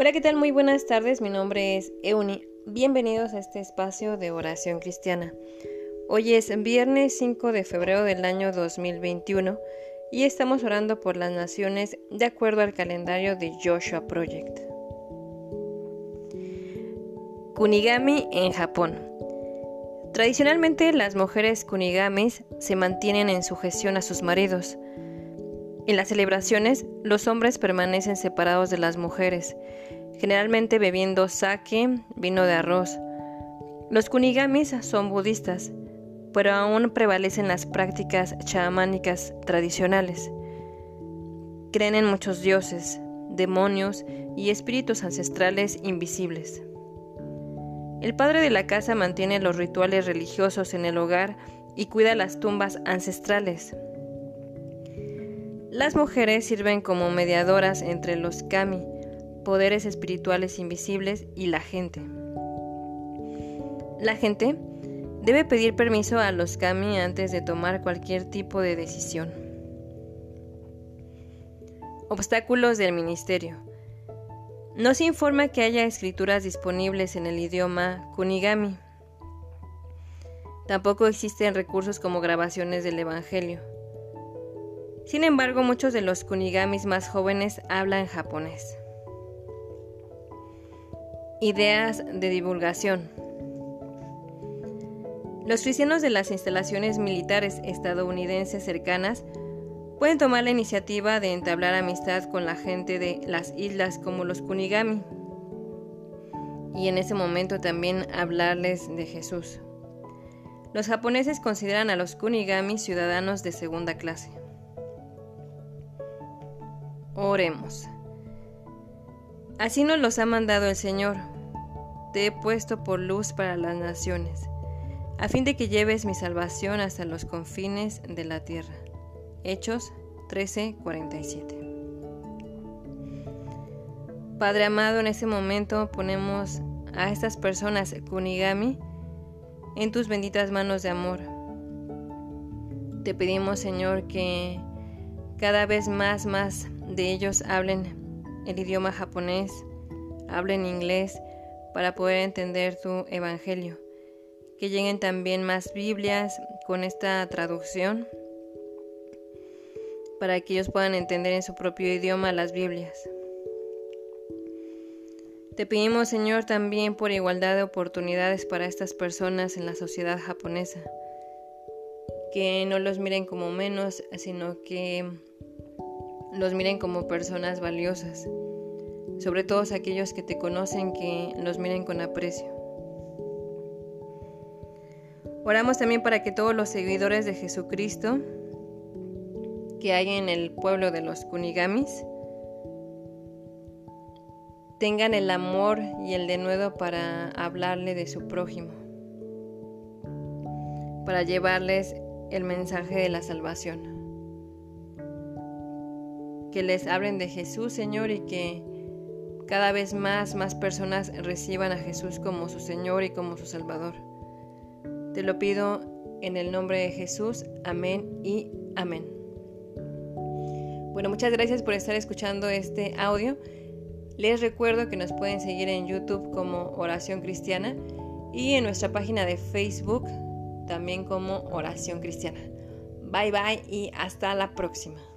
Hola, ¿qué tal? Muy buenas tardes. Mi nombre es Euni. Bienvenidos a este espacio de oración cristiana. Hoy es viernes 5 de febrero del año 2021 y estamos orando por las naciones de acuerdo al calendario de Joshua Project. Kunigami en Japón. Tradicionalmente las mujeres kunigamis se mantienen en sujeción a sus maridos. En las celebraciones, los hombres permanecen separados de las mujeres, generalmente bebiendo sake, vino de arroz. Los kunigamis son budistas, pero aún prevalecen las prácticas chamánicas tradicionales. Creen en muchos dioses, demonios y espíritus ancestrales invisibles. El padre de la casa mantiene los rituales religiosos en el hogar y cuida las tumbas ancestrales. Las mujeres sirven como mediadoras entre los kami, poderes espirituales invisibles, y la gente. La gente debe pedir permiso a los kami antes de tomar cualquier tipo de decisión. Obstáculos del ministerio. No se informa que haya escrituras disponibles en el idioma kunigami. Tampoco existen recursos como grabaciones del Evangelio. Sin embargo, muchos de los kunigamis más jóvenes hablan japonés. Ideas de divulgación. Los cristianos de las instalaciones militares estadounidenses cercanas pueden tomar la iniciativa de entablar amistad con la gente de las islas como los kunigami y en ese momento también hablarles de Jesús. Los japoneses consideran a los kunigami ciudadanos de segunda clase. Oremos. Así nos los ha mandado el Señor. Te he puesto por luz para las naciones, a fin de que lleves mi salvación hasta los confines de la tierra. Hechos 13:47. Padre amado, en este momento ponemos a estas personas kunigami en tus benditas manos de amor. Te pedimos, Señor, que cada vez más, más de ellos hablen el idioma japonés, hablen inglés para poder entender tu evangelio. Que lleguen también más Biblias con esta traducción para que ellos puedan entender en su propio idioma las Biblias. Te pedimos, Señor, también por igualdad de oportunidades para estas personas en la sociedad japonesa, que no los miren como menos, sino que los miren como personas valiosas, sobre todo aquellos que te conocen que los miren con aprecio. Oramos también para que todos los seguidores de Jesucristo que hay en el pueblo de los Kunigamis tengan el amor y el denuedo para hablarle de su prójimo, para llevarles el mensaje de la salvación que les hablen de Jesús, Señor, y que cada vez más, más personas reciban a Jesús como su Señor y como su Salvador. Te lo pido en el nombre de Jesús. Amén y amén. Bueno, muchas gracias por estar escuchando este audio. Les recuerdo que nos pueden seguir en YouTube como Oración Cristiana y en nuestra página de Facebook también como Oración Cristiana. Bye bye y hasta la próxima.